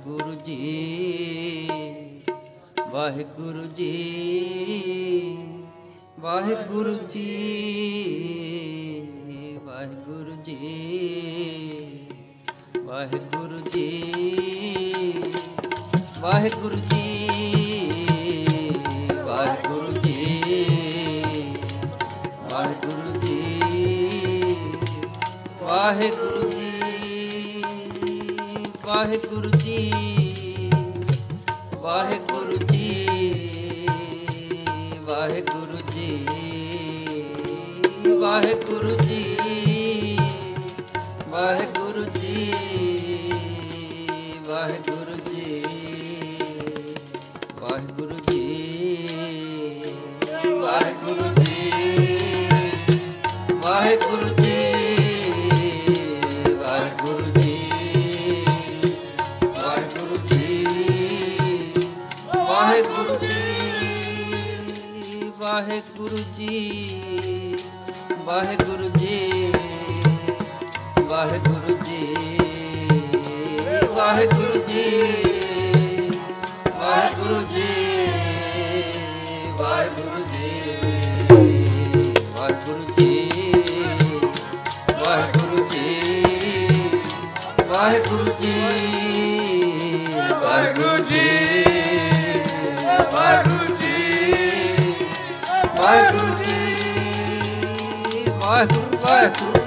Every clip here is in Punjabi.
Waheguru ji Waheguru ji Waheguru ji Waheguru ji Waheguru ji Waheguru ji Waheguru ji Waheguru ji, Waheguru Waheguru ji Waheguru ji Waheguru ji Waheguru ji Waheguru ji Waheguru ji Waheguru ji, Waheguru Waheguru ji Waheguru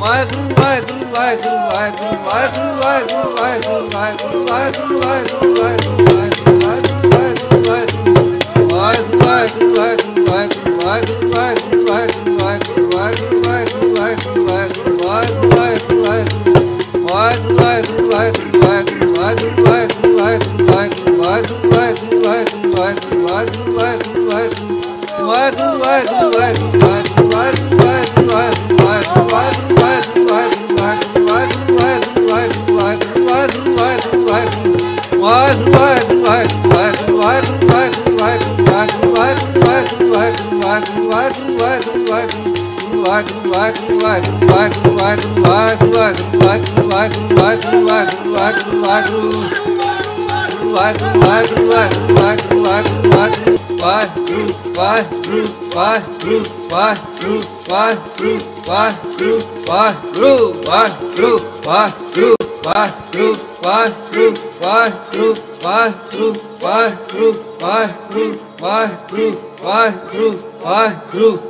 Waheguru Waheguru Waheguru Waheguru Waheguru Waheguru Waheguru Waheguru Waheguru Waheguru Waheguru Waheguru Waheguru Waheguru Waheguru Why, who, why, who, why, who?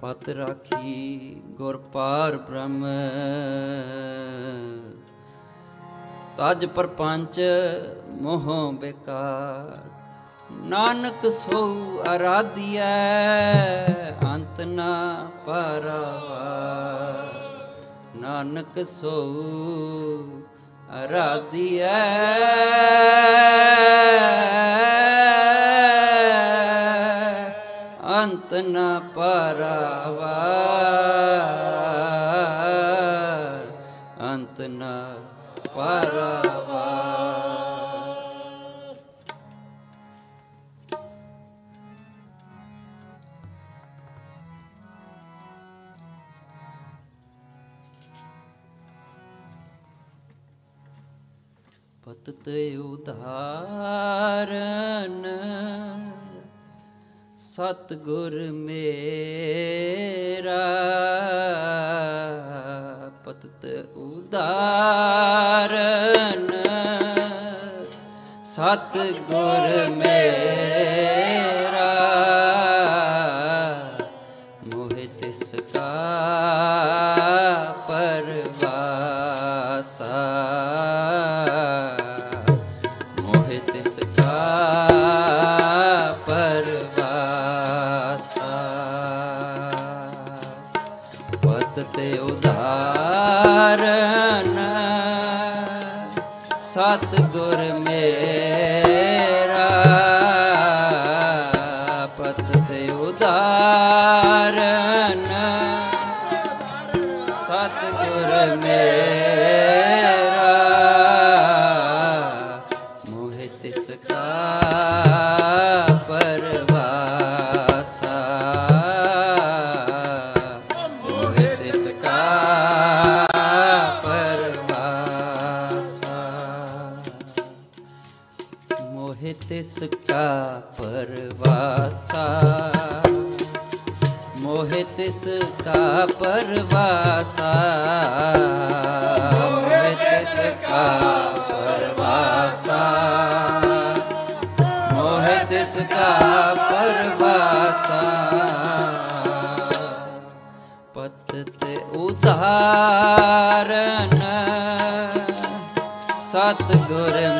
ਪਤ ਰਾਖੀ ਗੁਰ ਪਾਰ ਬ੍ਰਹਮ। ਤਜ ਪਰਪੰਚ ਮੋਹ ਬੇਕਾਰ। ਨਾਨਕ ਸੋ ਅਰਾਧਿਐ ਅੰਤ ਨਾ ਪਰਵਾ ਨਾਨਕ ਸੋ ਅਰਾਧਿਐ ਅੰਤ ਨਾ ਪਰਵਾ ਅੰਤ ਨਾ ਪਰਵਾ ਪਤਤ ਉਧਾਰਨ। ਸਤਗੁਰ ਮੇਰਾ ਪਤਤ ਉਧਾਰਨ। ਸਤਗੁਰ ਮੇਰਾ। ਤੇ ਉਧਾਰਨ ਮੇਰੇ ਸਤ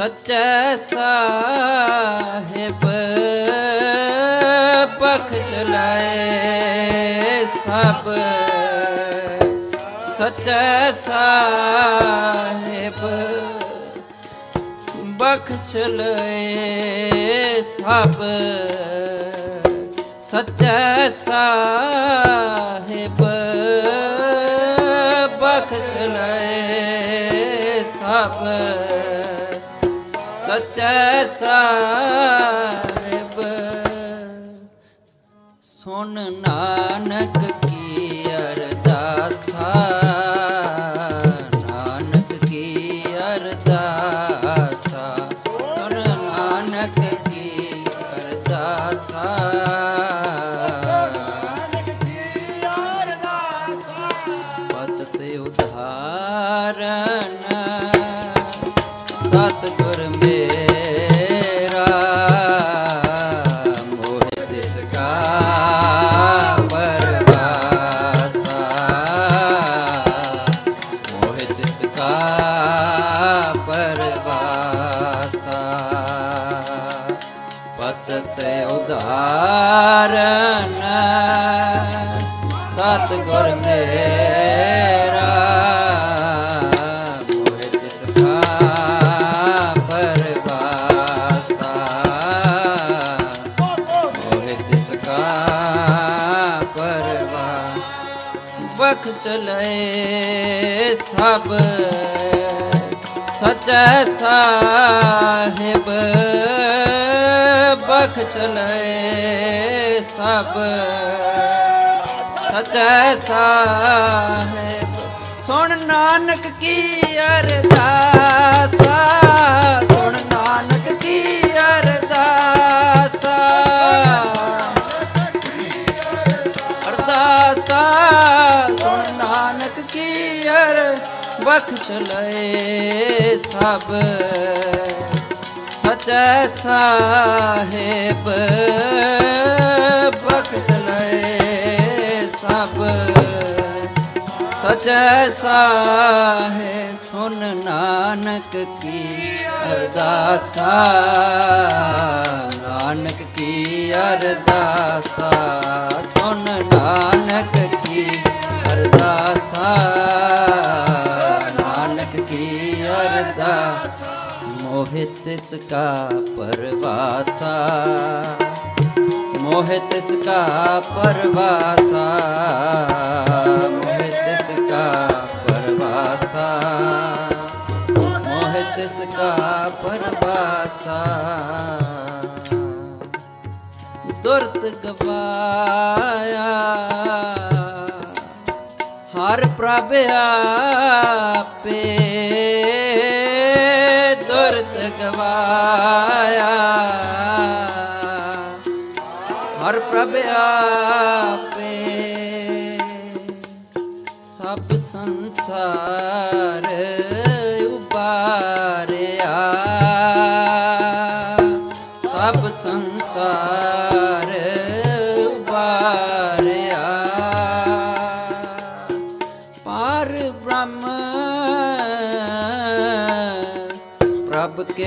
ਸੱਚੇ ਸਾਹਿਬ ਬਖਸ਼ ਲਏ ਸਭ। ਸੱਚੇ ਸਾਹਿਬ ਬਖਸ਼ ਲਏ ਸਭ। ਸੱਚੇ ਸਾਹਿਬ ਬਖਸ਼ ਲਏ ਸਭ। ਸਾਹਿਬ ਸੁਣ ਨਾਨਕ ਸਚੈ ਸਾਹਿਬ ਬਖਸ਼ ਲਏ ਸਭ। ਸਚੈ ਸਾਹਿਬ ਸੁਣ ਨਾਨਕ ਕੀ ਅਰਦਾਸਾ। ਲਖ ਚਲੇ ਸਭ, ਸਚੈ ਸਾਹਿਬ। ਬਖਸ਼ ਲਏ ਸਭ, ਸਚੈ ਸਾਹਿ ਸੁਨ ਨਾਨਕ ਕੀ ਅਰਦਾਸਾ, ਨਾਨਕ ਕੀ ਅਰਦਾਸਾ। मोहित का परवासा। मोहित का परवासा। मोहित का परवासा। मोहित का परवासा। दुर्द गवाया। हर प्रभ्या पे ਗਵਾਇਆ। ਹਰ ਪ੍ਰਭ ਆਪੇ ਸਭ ਸੰਸਾਰ ਉਬਾਰੇ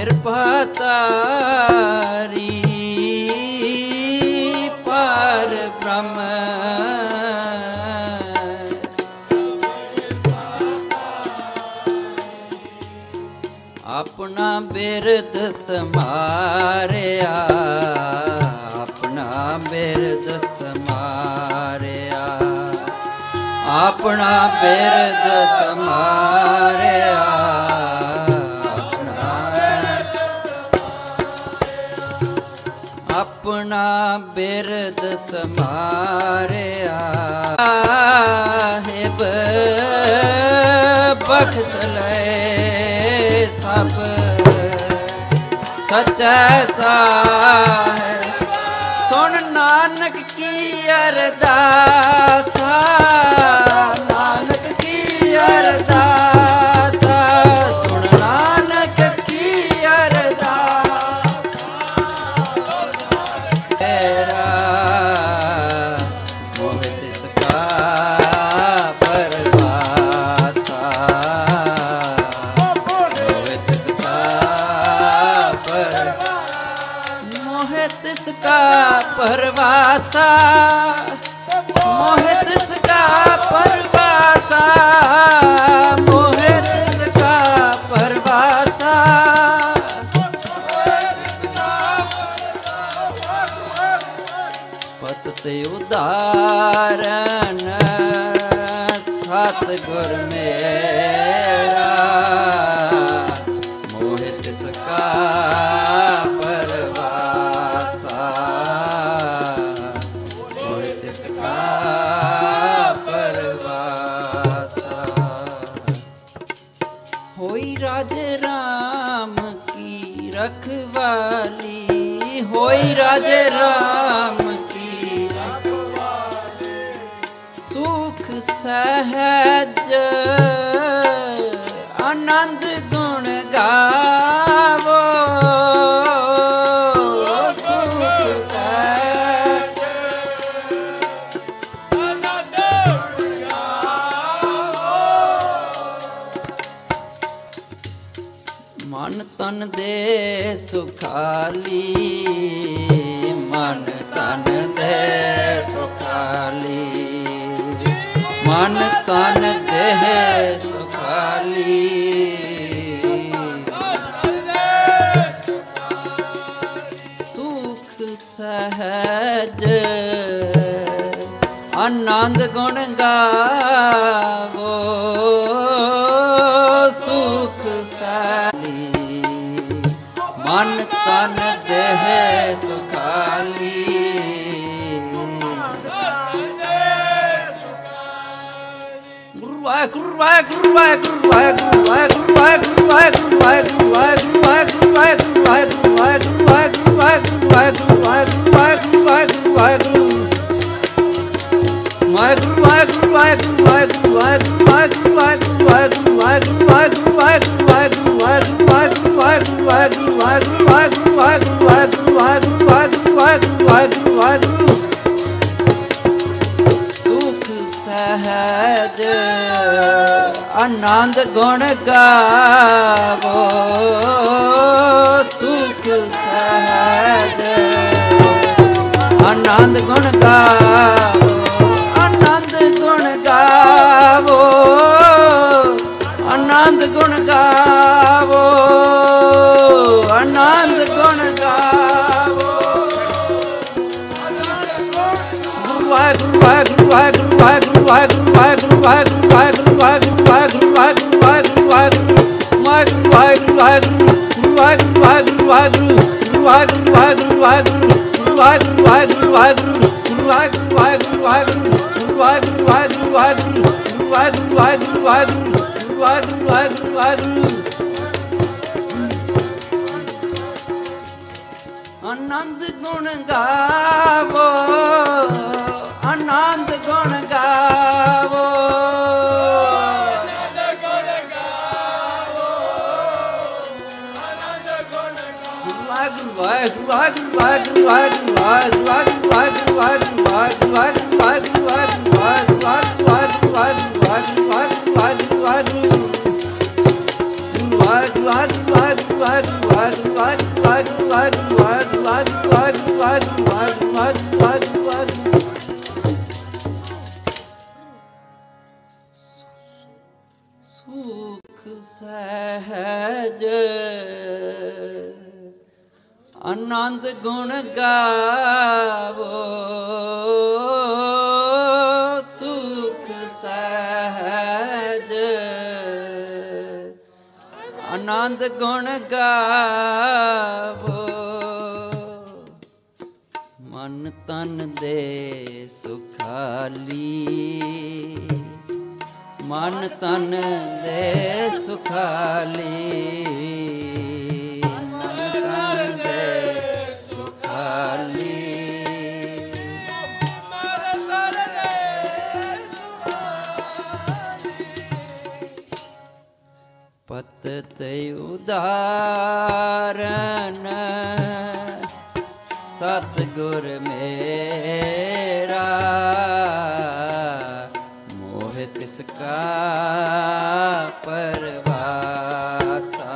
ਕਿਰਪਾ ਤਾਰੀ ਪਰ ਬ੍ਰਹਮ। ਆਪਣਾ ਬਿਰਦ ਸਮਾਰਿਆ ਆਪਣਾ ਬਿਰਦ ਸਮਾਰਿਆ। ਆਪਣਾ ਬਿਰਦ ਸਮਾਰਿਆ। ਆਪਣਾ ਬਿਰਦ ਸਮਾਰਿਆ। ਹੈ ਬਖਸ਼ ਲੈ ਸਭ। ਸਚੈ ਸਾਹਿਬ ਸੁਣ ਨਾਨਕ ਕੀ ਅਰਦਾਸ। What? ਗੁਣ ਗਾਵੋ, ਸੁਖ ਸਹਜ। ਆਨੰਦ ਗੁਣ ਗਾਵੋ, ਆਨੰਦ ਗੁਣ ਗਾਵੋ, ਆਨੰਦ ਗੁਣ ਗਾਵੋ, ਆਨੰਦ ਗੁਣ ਗਾਵੋ। ਵਾਹਿਗੁਰੂ ਵਾਹਿਗੁਰੂ ਵਾਹਿਗੁਰੂ ਵਾਹਿਗੁਰੂ ਵਾਹਿਗੁਰੂ ਵਾਹਿਗੁਰੂ ਵਾਹਿਗੁਰੂ ਵਾਹਿਗੁਰੂ ਵਾਹਿਗੁਰੂ ਆਨੰਦ ਗੁਣ ਗਾਵੋ ਆਨੰਦ ਗੁਣ ਗਾਵੋ ਵਾਹਿਗੁਰੂ ਵਾਹਿਗੁਰੂ ਵਾਹਿਗੁਰੂ ਵਾਹਿਗੁਰੂ ਵਾਹਿਗੁਰੂ ਵਾਹਿਗੁਰੂ ਵਾਹਿਗੁਰੂ ਵਾਹਿਗੁਰੂ ਵਾਹਿਗੁਰੂ ਵਾਹਿਗੁਰੂ ਆਨੰਦ ਗੁਣ ਗਾਵੋ ਸੁਖ ਸਹਿਜ। ਆਨੰਦ ਗੁਣ ਗਾਵੋ। ਮਨ ਤਨ ਦੇ ਸੁਖਾਲੀ। ਮਨ ਤਨ ਦੇ ਸੁਖਾਲੀ। ਮਨ ਤਨ ਦੇ ਸੁਖਾਲੀ। ਪਤ ਤੇ ਉਦਾਰਨ ਸਤਿਗੁਰ ਮੇਰਾ, ਮੋਹ ਤਿਸ ਕਾ ਪਰਵਾਸਾ।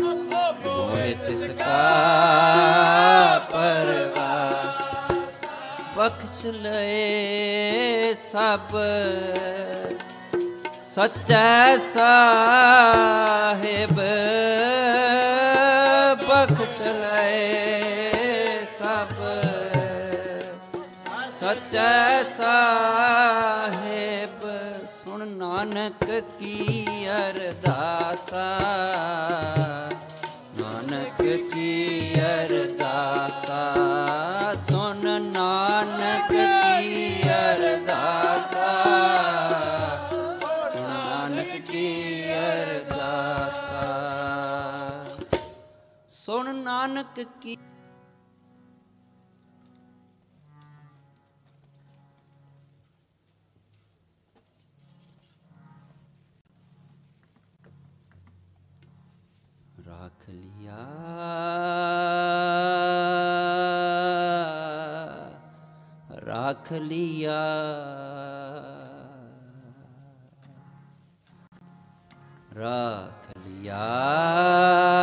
ਮੋਹ ਤਿਸ ਕਾ ਪਰਵਾਸਾ। ਬਖਸ਼ ਲਏ ਸਭ, ਸੱਚਾ ਸਾਹਿਬ। ਬਖਸ਼ ਲਏ ਸਭ ਸੱਚਾ ਸਾਹਿਬ ਸੁਣ ਨਾਨਕ ਕੀ ਅਰਦਾਸਾ। ਨਾਨਕ ਕੀ ਅਰਦਾਸਾ नानक की राख लिया। राख लिया। राख लिया।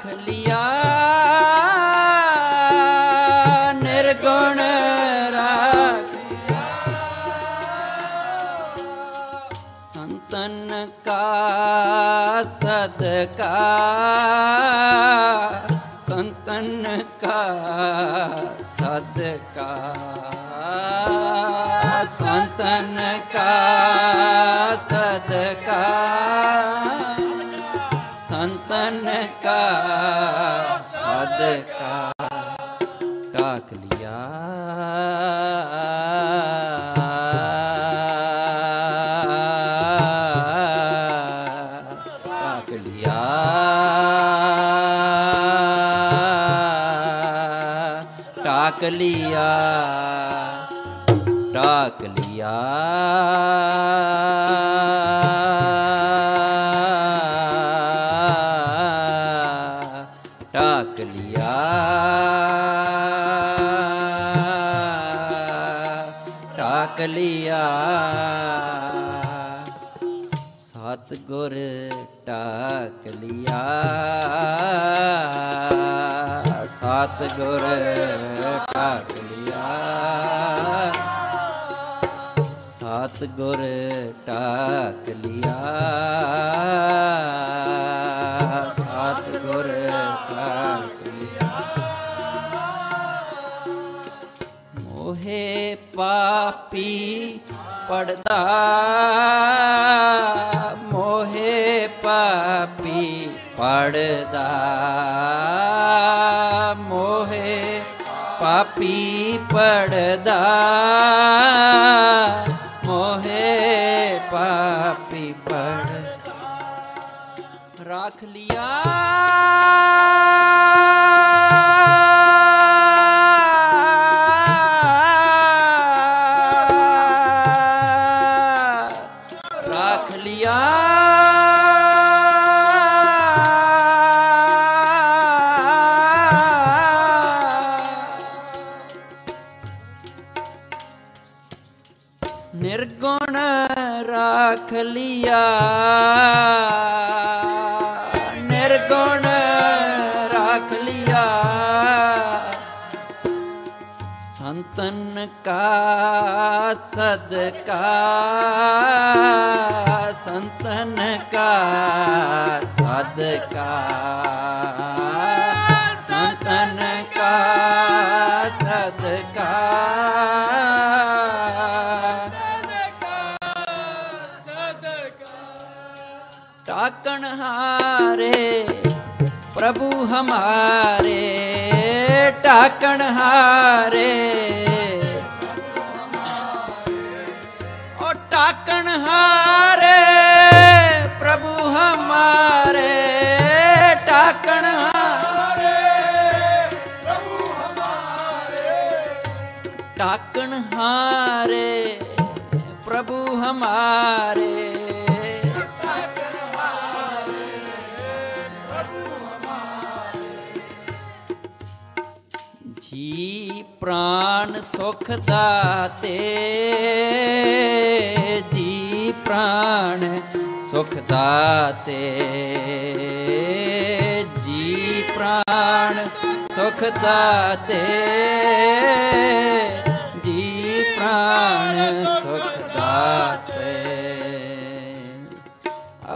ਰਾਖ ਲਿਆ। ਨਿਰਗੁਣ ਰਾਖ ਸੰਤਨ ਕਾ ਸਦਕਾ। ਸੰਤ ਸੰਤਨ ਕਾ ਸਦਕਾ। ਸੰਤਨ ਟਾਕ ਲਿਆ। ਟਾਕ ਲਿਆ। ਟਾਕ ਲਿਆ। ਸਤਿਗੁਰ ਟਾਕ ਲਿਆ। ਸਤਿਗੁਰ ਲਿਆ ਸਤਿਗੁਰ ਟਾਕ ਲਿਆ ਮੋਹੇ ਪਾਪੀ ਪੜਦਾ। ਮੋਹੇ ਪਾਪੀ ਪੜਦਾ। ਮੋਹੇ ਪਾਪੀ ਪੜਦਾ। ਰੱਖ ਸੰਤਨ ਕਾ ਸਦਕਾ ਸੰਤਨ ਕਾ ਸਦਕਾ ਸੰਤਨ ਕਾ ਸਦਕਾ ਟਾਕਣ ਹਾਰੇ ਪ੍ਰਭੂ ਹਮਾਰੇ। ਢਾਕਣ ਹਾਰੇ ਓ ਢਾਕਣ ਹਾਰੇ ਪ੍ਰਭੂ ਹਮਾਰੇ। ਢਾਕਣ ਹਾਰੇ ਟਾਕਣ ਹਾਰੇ ਪ੍ਰਭੂ ਹਮਾਰੇ। ਪ੍ਰਾਨ ਸੁਖ ਦਾਤੇ, ਜੀ ਪ੍ਰਾਨ ਸੁਖ ਦਾਤੇ। ਜੀ ਪ੍ਰਾਨ ਸੁਖ ਦਾਤੇ, ਜੀ ਪ੍ਰਾਨ ਸੁਖ ਦਾਤੇ।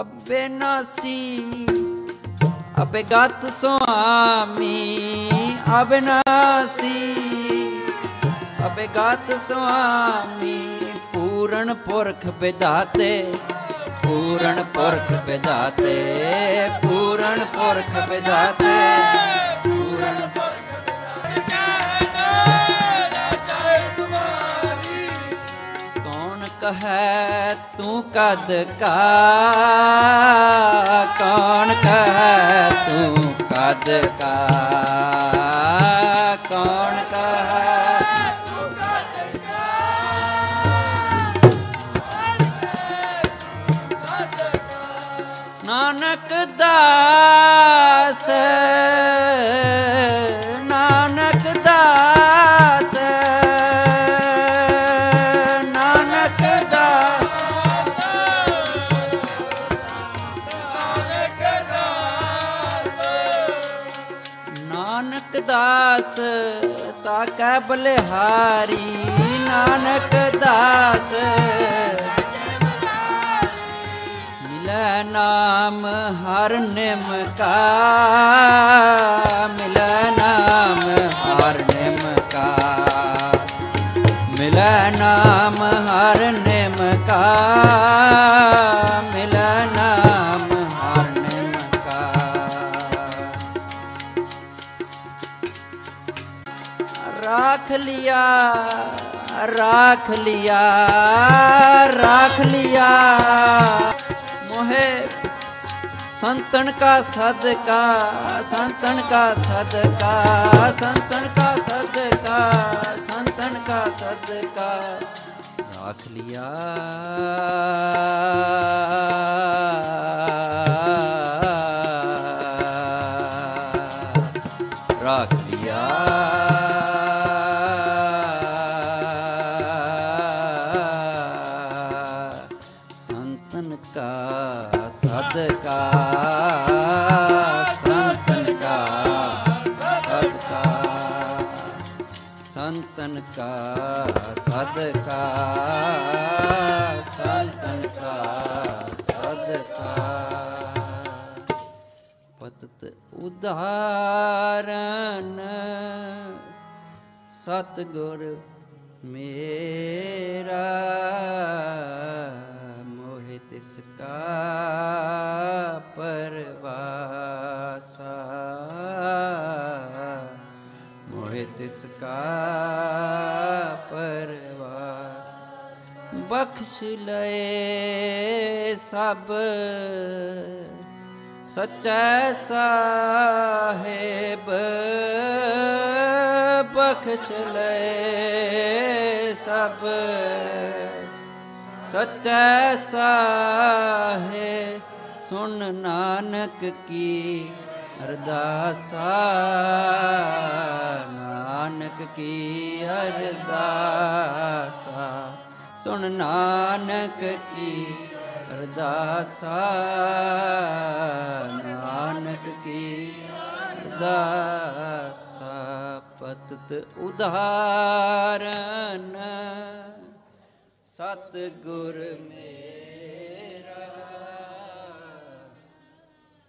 ਅਬੇ ਨਾਸੀ ਅਬੇਗਤ ਸੁਆਮੀ ਅਬਨਾਸੀ ਅਬੇਗਤ ਸੁਆਮੀ ਪੂਰਨ ਪੁਰਖ ਵਿਦਾਤੇ ਪੂਰਨ ਪੁਰਖ ਵਿਦਾਤੇ ਪੂਰਨ ਪੁਰਖ ਵਿਦਾਤੇ ਪੂਰਨ ਕੌਣ ਕਹੈ ਤੂੰ ਕਦ ਕਾ? ਕੌਣ ਕਹੈ ਤੂੰ ਕਦ ਕਾ? ਤਾ ਬਲਿਹਾਰੀ ਨਾਨਕ ਦਾਸ। ਮਿਲੈ ਨਾਮ ਹਰ ਨਿਮ ਰਾਖ ਲਿਆ ਰਾਖ ਲਿਆ ਮੋਹੇ ਸੰਤਨ ਕਾ ਸਦਕਾ ਸੰਤਨ ਕਾ ਸਦਕਾ ਸੰਤਨ ਕਾ ਸਦਕਾ ਸੰਤਨ ਕਾ ਸਦਕਾ ਰਾਖ ਲਿਆ ਰਾਖ ਲਿਆ ਉਧਾਰਨ। ਉਦਾਹਰਨ ਸਤਗੁਰ ਮੇਰਾ, ਮੋਹਿ ਤਿਸ ਕਾ ਪਰਵਾਸਾ। ਮੋਹਿ ਤਿਸ ਕਾ ਪਰਵਾ ਬਖਸ਼ ਲਏ ਸਭ ਸਚੈ ਸਾਹਿਬ, ਬਖਸ਼ ਲਏ ਸਭ। ਸਚੈ ਸਾਹੇ, ਸੁਣ ਨਾਨਕ ਕੀ ਅਰਦਾਸਾ। ਨਾਨਕ ਕੀ ਅਰਦਾਸਾ, ਸੁਣ ਨਾਨਕ ਕੀ ਅਰਦਾਸਾ ਨਾਨਕ ਕੀ ਅਰਦਾਸਾ ਪਤਤ ਉਦਾਹਰਨ। ਸਤ ਗੁਰ ਮੇ